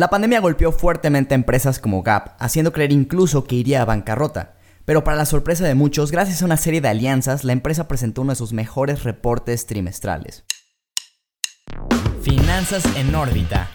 La pandemia golpeó fuertemente a empresas como Gap, haciendo creer incluso que iría a bancarrota. Pero para la sorpresa de muchos, gracias a una serie de alianzas, la empresa presentó uno de sus mejores reportes trimestrales. Finanzas en órbita.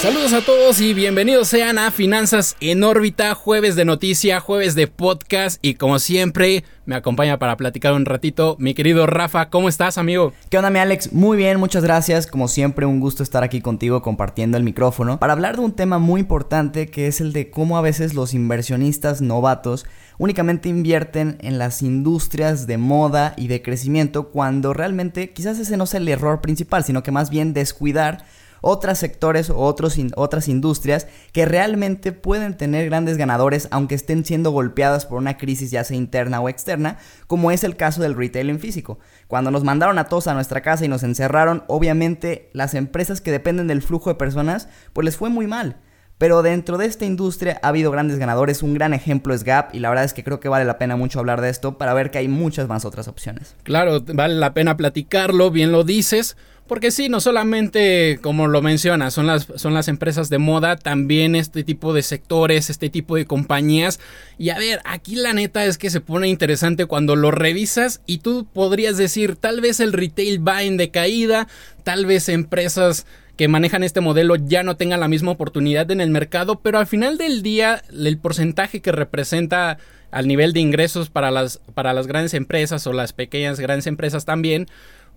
Saludos a todos y bienvenidos sean a Finanzas en órbita, jueves de noticia, jueves de podcast y como siempre me acompaña para platicar un ratito mi querido Rafa, ¿cómo estás amigo? ¿Qué onda mi Alex? Muy bien, muchas gracias, como siempre un gusto estar aquí contigo compartiendo el micrófono para hablar de un tema muy importante que es el de cómo a veces los inversionistas novatos únicamente invierten en las industrias de moda y de crecimiento cuando realmente quizás ese no sea el error principal, sino que más bien descuidar otros sectores o otras industrias que realmente pueden tener grandes ganadores aunque estén siendo golpeadas por una crisis ya sea interna o externa, como es el caso del retail en físico. Cuando nos mandaron a todos a nuestra casa y nos encerraron, obviamente las empresas que dependen del flujo de personas, pues les fue muy mal. Pero dentro de esta industria ha habido grandes ganadores, un gran ejemplo es Gap y la verdad es que creo que vale la pena mucho hablar de esto para ver que hay muchas más otras opciones. Claro, vale la pena platicarlo, bien lo dices, porque sí, no solamente como lo mencionas, son las, son las empresas de moda, también este tipo de sectores, este tipo de compañías. Y a ver, aquí la neta es que se pone interesante cuando lo revisas y tú podrías decir, tal vez el retail va en decaída, tal vez empresas que manejan este modelo ya no tengan la misma oportunidad en el mercado, pero al final del día el porcentaje que representa al nivel de ingresos para las, para las grandes empresas o las pequeñas grandes empresas también,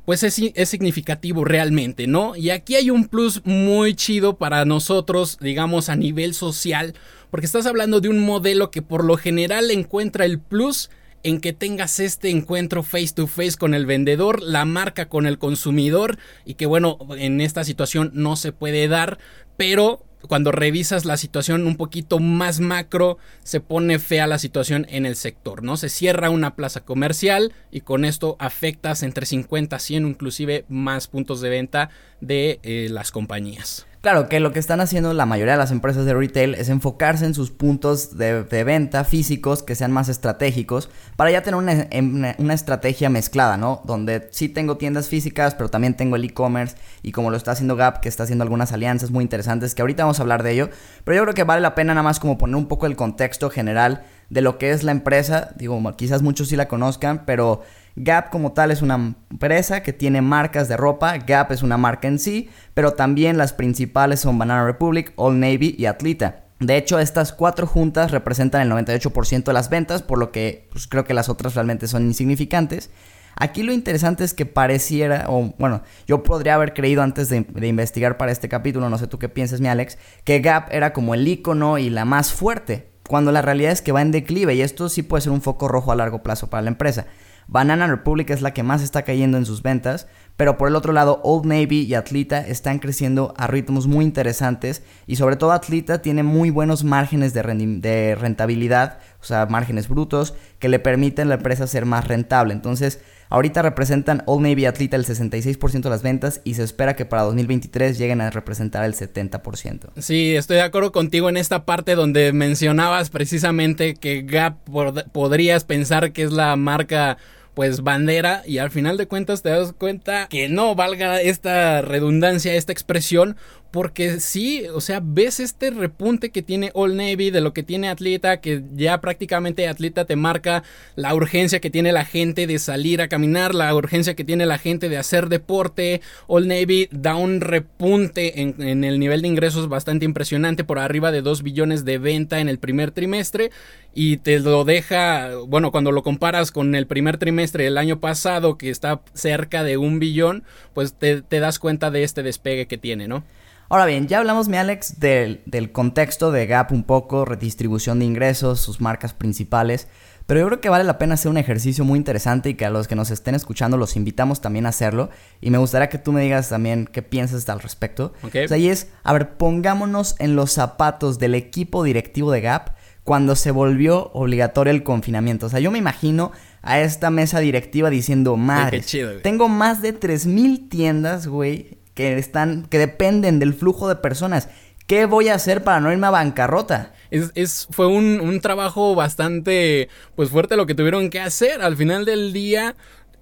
pues es, significativo realmente, ¿no? Y aquí hay un plus muy chido para nosotros, digamos, a nivel social, porque estás hablando de un modelo que por lo general encuentra el plus en que tengas este encuentro face to face con el vendedor, la marca con el consumidor y que bueno, en esta situación no se puede dar, pero cuando revisas la situación un poquito más macro, se pone fea la situación en el sector, ¿no? Se cierra una plaza comercial y con esto afectas entre 50, 100, inclusive más puntos de venta de eh, las compañías. Claro, que lo que están haciendo la mayoría de las empresas de retail es enfocarse en sus puntos de, venta físicos que sean más estratégicos para ya tener em, una, una, estrategia mezclada, ¿no? Donde sí tengo tiendas físicas, pero también tengo el e-commerce y como lo está haciendo Gap, que está haciendo algunas alianzas muy interesantes, que ahorita vamos a hablar de ello, pero yo creo que vale la pena nada más como poner un poco el contexto general de lo que es la empresa. Digo, quizás muchos sí la conozcan, pero Gap como tal es una empresa que tiene marcas de ropa, Gap es una marca en sí, pero también las principales son Banana Republic, Old Navy y Atleta. De hecho, estas cuatro juntas representan el 98% de las ventas, por lo que pues, creo que las otras realmente son insignificantes. Aquí lo interesante es que pareciera, o bueno, yo podría haber creído antes de, de, investigar para este capítulo, no sé tú qué piensas, mi Alex, que Gap era como el icono y la más fuerte, cuando la realidad es que va en declive y esto sí puede ser un foco rojo a largo plazo para la empresa. Banana Republic es la que más está cayendo en sus ventas, pero por el otro lado Old Navy y Atleta están creciendo a ritmos muy interesantes y sobre todo Atleta tiene muy buenos márgenes de, rentabilidad, o sea, márgenes brutos que le permiten a la empresa ser más rentable. Entonces, Ahorita representan Old Navy y Atleta el 66% de las ventas y se espera que para 2023 lleguen a representar el 70%. Sí, estoy de acuerdo contigo en esta parte donde mencionabas precisamente que Gap podrías pensar que es la marca pues bandera y al final de cuentas te das cuenta que no valga esta redundancia, esta expresión, porque sí, o sea, ves este repunte que tiene All Navy de lo que tiene Atleta, que ya prácticamente Atleta te marca la urgencia que tiene la gente de salir a caminar, la urgencia que tiene la gente de hacer deporte. All Navy da un repunte en, el nivel de ingresos bastante impresionante, por arriba de 2 billones de venta en el primer trimestre, y te lo deja, bueno, cuando lo comparas con el primer trimestre del año pasado, que está cerca de un billón, pues te das cuenta de este despegue que tiene, ¿no? Ahora bien, ya hablamos, mi Alex, del, contexto de Gap un poco, redistribución de ingresos, sus marcas principales. Pero yo creo que vale la pena hacer un ejercicio muy interesante y que a los que nos estén escuchando los invitamos también a hacerlo. Y me gustaría que tú me digas también qué piensas al respecto. O sea, y es, a ver, pongámonos en los zapatos del equipo directivo de Gap cuando se volvió obligatorio el confinamiento. O sea, yo me imagino a esta mesa directiva diciendo, madre, tengo más de 3.000 tiendas, güey, que están, que dependen del flujo de personas. ¿Qué voy a hacer para no irme a bancarrota? Es, fue un, un trabajo bastante pues fuerte lo que tuvieron que hacer. Al final del día,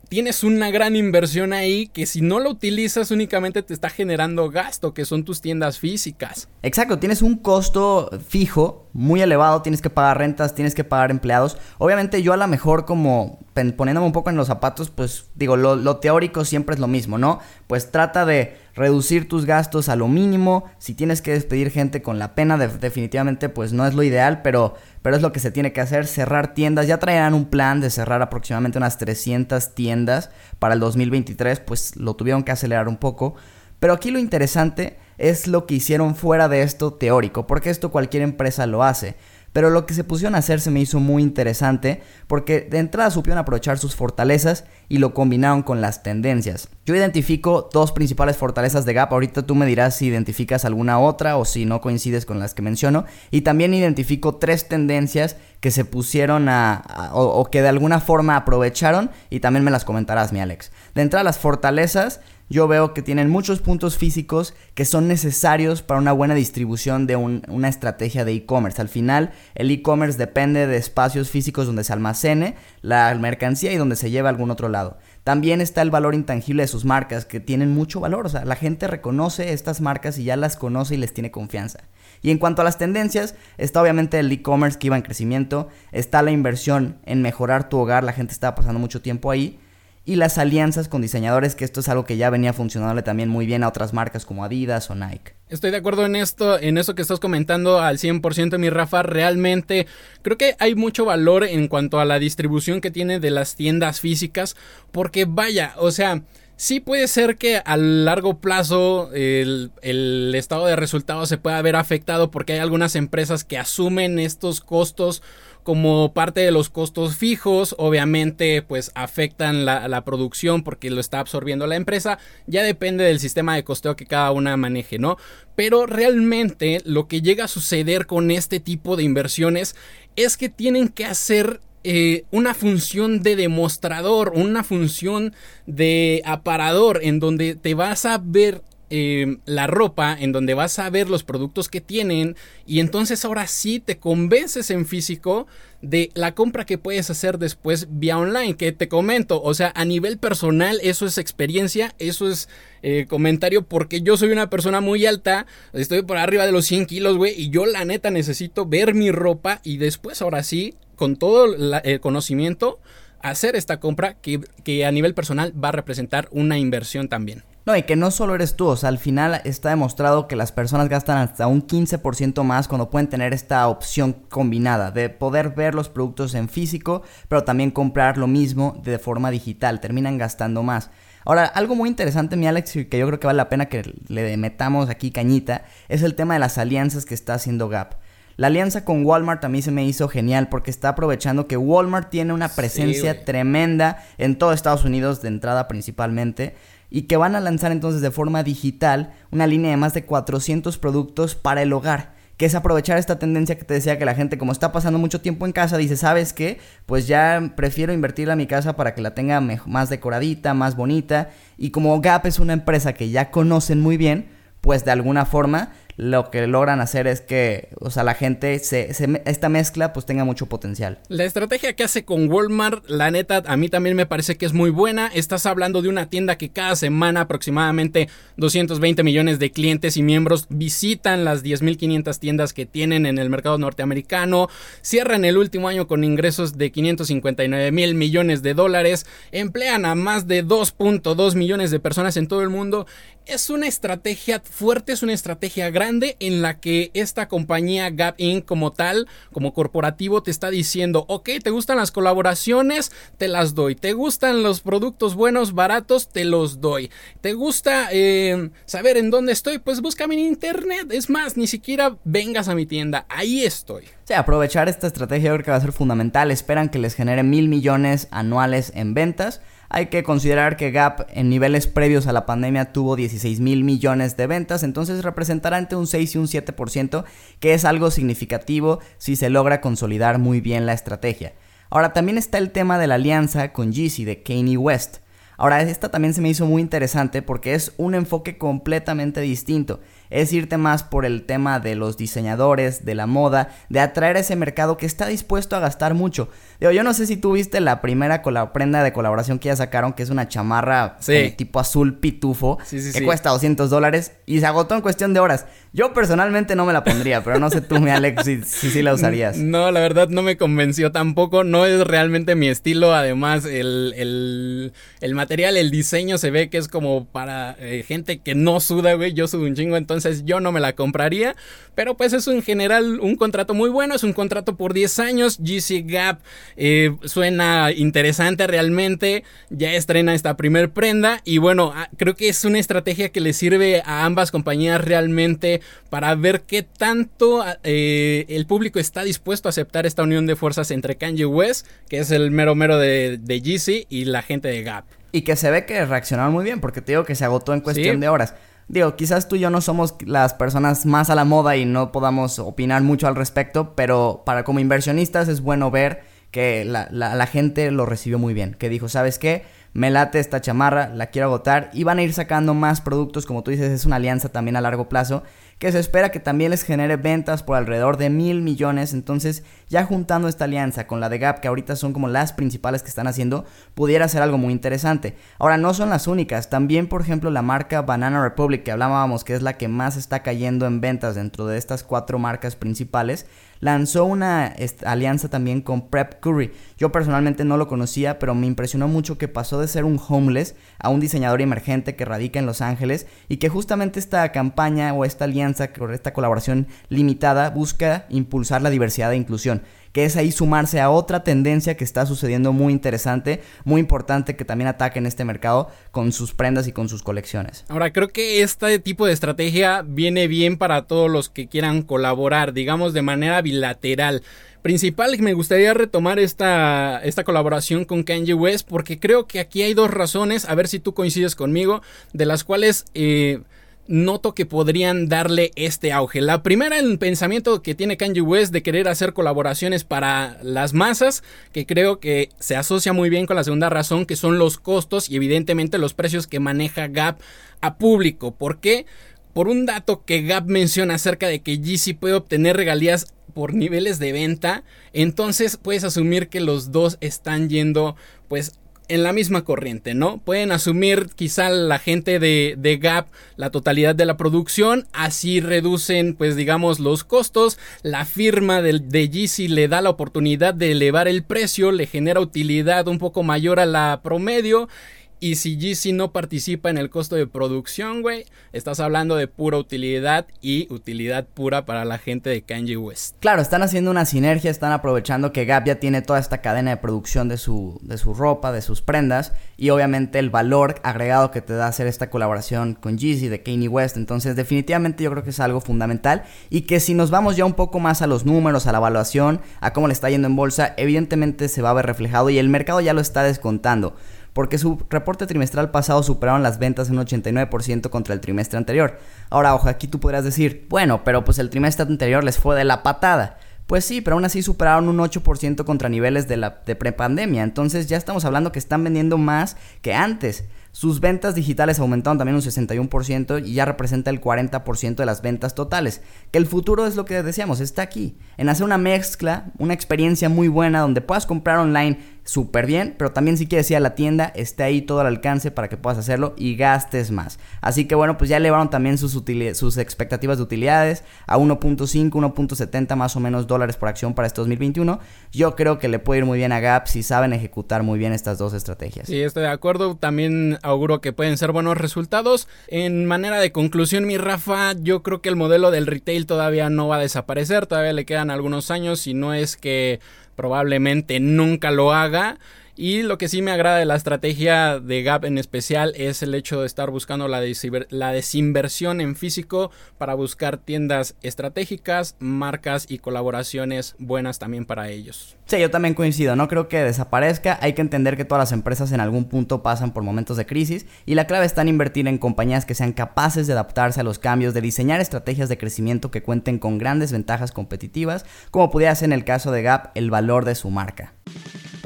tienes una gran inversión ahí que si no la utilizas únicamente te está generando gasto, que son tus tiendas físicas. Exacto, tienes un costo fijo muy elevado, tienes que pagar rentas, tienes que pagar empleados. Obviamente yo a lo mejor como poniéndome un poco en los zapatos, pues digo, lo, teórico siempre es lo mismo, ¿no? Pues trata de reducir tus gastos a lo mínimo. Si tienes que despedir gente con la pena, definitivamente pues no es lo ideal, pero, pero es lo que se tiene que hacer. Cerrar tiendas, ya traerán un plan de cerrar aproximadamente unas 300 tiendas para el 2023, pues lo tuvieron que acelerar un poco. Pero aquí lo interesante es lo que hicieron fuera de esto teórico, porque esto cualquier empresa lo hace. Pero lo que se pusieron a hacer se me hizo muy interesante porque de entrada supieron aprovechar sus fortalezas y lo combinaron con las tendencias. Yo identifico dos principales fortalezas de Gap, ahorita tú me dirás si identificas alguna otra o si no coincides con las que menciono, y también identifico tres tendencias que se pusieron a, o, o que de alguna forma aprovecharon y también me las comentarás mi Alex. De entrada las fortalezas yo veo que tienen muchos puntos físicos que son necesarios para una buena distribución de una estrategia de e-commerce. Al final, el e-commerce depende de espacios físicos donde se almacene la mercancía y donde se lleva a algún otro lado. También está el valor intangible de sus marcas, que tienen mucho valor. O sea, la gente reconoce estas marcas y ya las conoce y les tiene confianza. Y en cuanto a las tendencias, está obviamente el e-commerce que iba en crecimiento, está la inversión en mejorar tu hogar, la gente estaba pasando mucho tiempo ahí y las alianzas con diseñadores, que esto es algo que ya venía funcionándole también muy bien a otras marcas como Adidas o Nike. Estoy de acuerdo en esto, en eso que estás comentando al 100%, mi Rafa. Realmente creo que hay mucho valor en cuanto a la distribución que tiene de las tiendas físicas, porque vaya, o sea, sí puede ser que a largo plazo el, el, estado de resultados se pueda ver afectado porque hay algunas empresas que asumen estos costos como parte de los costos fijos, obviamente pues afectan la, producción porque lo está absorbiendo la empresa, ya depende del sistema de costeo que cada una maneje, ¿no? Pero realmente lo que llega a suceder con este tipo de inversiones es que tienen que hacer eh, una función de demostrador, una función de aparador en donde te vas a ver Em, la ropa, en donde vas a ver los productos que tienen y entonces ahora sí te convences en físico de la compra que puedes hacer después vía online, que te comento, o sea, a nivel personal eso es experiencia, eso es eh, comentario porque yo soy una persona muy alta, estoy por arriba de los 100 kilos, güey, y yo la neta necesito ver mi ropa y después ahora sí, con todo el conocimiento, hacer esta compra que, que a nivel personal va a representar una inversión también. No, y que no solo eres tú, o sea, al final está demostrado que las personas gastan hasta un 15% más cuando pueden tener esta opción combinada de poder ver los productos en físico, pero también comprar lo mismo de forma digital, terminan gastando más. Ahora, algo muy interesante, mi Alex, que yo creo que vale la pena que le metamos aquí cañita, es el tema de las alianzas que está haciendo Gap. La alianza con Walmart a mí se me hizo genial porque está aprovechando que Walmart tiene una presencia tremenda en todo Estados Unidos de entrada principalmente y que van a lanzar entonces de forma digital una línea de más de 400 productos para el hogar que es aprovechar esta tendencia que te decía que la gente como está pasando mucho tiempo en casa dice, ¿sabes qué? Pues ya prefiero invertir a mi casa para que la tenga más decoradita, más bonita y como Gap es una empresa que ya conocen muy bien, pues de alguna forma lo que logran hacer es que, o sea, la gente, se, esta mezcla pues tenga mucho potencial. La estrategia que hace con Walmart, la neta, a mí también me parece que es muy buena. Estás hablando de una tienda que cada semana aproximadamente 220 millones de clientes y miembros visitan las 10.500 tiendas que tienen en el mercado norteamericano. Cierran el último año con ingresos de 559 mil millones de dólares. Emplean a más de 2.2 millones de personas en todo el mundo. Es una estrategia fuerte, es una estrategia grande en la que esta compañía Gap Inc. como tal, como corporativo, te está diciendo, ok, ¿te gustan las colaboraciones? Te las doy. ¿Te gustan los productos buenos, baratos? Te los doy. ¿Te gusta eh, saber en dónde estoy? Pues búscame en internet. Es más, ni siquiera vengas a mi tienda. Ahí estoy. Sí, aprovechar esta estrategia que va a ser fundamental. Esperan que les genere mil millones anuales en ventas. Hay que considerar que Gap en niveles previos a la pandemia tuvo 16 mil millones de ventas, entonces representará entre un 6 y un 7%, que es algo significativo si se logra consolidar muy bien la estrategia. Ahora también está el tema de la alianza con Yeezy de Kanye West. Ahora, esta también se me hizo muy interesante porque es un enfoque completamente distinto. Es irte más por el tema de los diseñadores, de la moda, de atraer a ese mercado que está dispuesto a gastar mucho. Digo, yo no sé si tú viste la primera prenda de colaboración que ya sacaron, que es una chamarra tipo azul pitufo, que cuesta 200 dólares y se agotó en cuestión de horas. Yo personalmente no me la pondría, pero no sé tú, mi Alex, si, si, la usarías. No, la verdad no me convenció tampoco. No es realmente mi estilo. Además, el, material, el diseño se ve que es como para eh, gente que no suda, güey. Yo sudo un chingo, entonces yo no me la compraría. Pero pues es en general un contrato muy bueno. Es un contrato por 10 años. GC Gap eh, suena interesante realmente. Ya estrena esta primer prenda. Y bueno, ah, creo que es una estrategia que le sirve a ambas compañías realmente para ver qué tanto eh, el público está dispuesto a aceptar esta unión de fuerzas entre Kanye West, que es el mero mero de, de Yeezy, y la gente de Gap. Y que se ve que reaccionaron muy bien, porque te digo que se agotó en cuestión de horas. Digo, quizás tú y yo no somos las personas más a la moda y no podamos opinar mucho al respecto, pero para como inversionistas es bueno ver que la, la gente lo recibió muy bien. Que dijo, ¿sabes qué? me late esta chamarra, la quiero agotar y van a ir sacando más productos, como tú dices, es una alianza también a largo plazo que se espera que también les genere ventas por alrededor de mil millones. Entonces, ya juntando esta alianza con la de Gap, que ahorita son como las principales que están haciendo, pudiera ser algo muy interesante. Ahora, no son las únicas. También, por ejemplo, la marca Banana Republic, que hablábamos que es la que más está cayendo en ventas dentro de estas cuatro marcas principales, lanzó una alianza también con Prep Curry. Yo personalmente no lo conocía, pero me impresionó mucho que pasó de ser un homeless a un diseñador emergente que radica en Los Ángeles y que justamente esta campaña o esta alianza, esta colaboración limitada busca impulsar la diversidad e inclusión que es ahí sumarse a otra tendencia que está sucediendo muy interesante, muy importante que también ataquen este mercado con sus prendas y con sus colecciones. Ahora, creo que este tipo de estrategia viene bien para todos los que quieran colaborar, digamos de manera bilateral principal me gustaría retomar esta, esta colaboración con Kanye West porque creo que aquí hay dos razones, a ver si tú coincides conmigo, de las cuales eh, noto que podrían darle este auge. La primera, el pensamiento que tiene Kanye West de querer hacer colaboraciones para las masas, que creo que se asocia muy bien con la segunda razón, que son los costos y evidentemente los precios que maneja Gap a público. ¿Por qué? Por un dato que Gap menciona acerca de que Yeezy puede obtener regalías por niveles de venta, entonces puedes asumir que los dos están yendo pues en la misma corriente, ¿no? Pueden asumir quizá la gente de, de, Gap la totalidad de la producción, así reducen pues digamos los costos, la firma de, de Yeezy le da la oportunidad de elevar el precio, le genera utilidad un poco mayor a la promedio y si GC no participa en el costo de producción, güey, estás hablando de pura utilidad y utilidad pura para la gente de Kanye West. Claro, están haciendo una sinergia, están aprovechando que Gap ya tiene toda esta cadena de producción de su, de su ropa, de sus prendas, y obviamente el valor agregado que te da hacer esta colaboración con Yeezy de Kanye West. Entonces, definitivamente yo creo que es algo fundamental y que si nos vamos ya un poco más a los números, a la evaluación, a cómo le está yendo en bolsa, evidentemente se va a ver reflejado y el mercado ya lo está descontando porque su reporte trimestral pasado superaron las ventas en un 89% contra el trimestre anterior. Ahora, ojo, aquí tú podrías decir, bueno, pero pues el trimestre anterior les fue de la patada. Pues sí, pero aún así superaron un 8% contra niveles de, la, de prepandemia. Entonces ya estamos hablando que están vendiendo más que antes. Sus ventas digitales aumentaron también un 61% y ya representa el 40% de las ventas totales. Que el futuro es lo que decíamos, está aquí. En hacer una mezcla, una experiencia muy buena donde puedas comprar online súper bien, pero también si quieres ir a la tienda, esté ahí todo al alcance para que puedas hacerlo y gastes más. Así que bueno, pues ya elevaron también sus, sus expectativas de utilidades a 1.5, 1.70 más o menos dólares por acción para este 2021. Yo creo que le puede ir muy bien a Gap si saben ejecutar muy bien estas dos estrategias. Sí, estoy de acuerdo. También auguro que pueden ser buenos resultados. En manera de conclusión, mi Rafa, yo creo que el modelo del retail todavía no va a desaparecer. Todavía le quedan algunos años, si no es que probablemente nunca lo haga. Y lo que sí me agrada de la estrategia de Gap en especial es el hecho de estar buscando la, desinversión en físico para buscar tiendas estratégicas, marcas y colaboraciones buenas también para ellos. Sí, yo también coincido, no creo que desaparezca, hay que entender que todas las empresas en algún punto pasan por momentos de crisis y la clave está en invertir en compañías que sean capaces de adaptarse a los cambios, de diseñar estrategias de crecimiento que cuenten con grandes ventajas competitivas, como pudiera ser en el caso de Gap el valor de su marca.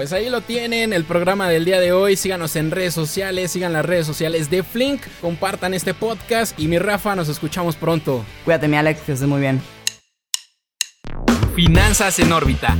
Pues ahí lo tienen, el programa del día de hoy. Síganos en redes sociales, sigan las redes sociales de Flink, compartan este podcast y mi Rafa, nos escuchamos pronto. Cuídate, mi Alex, que estés muy bien. Finanzas en órbita.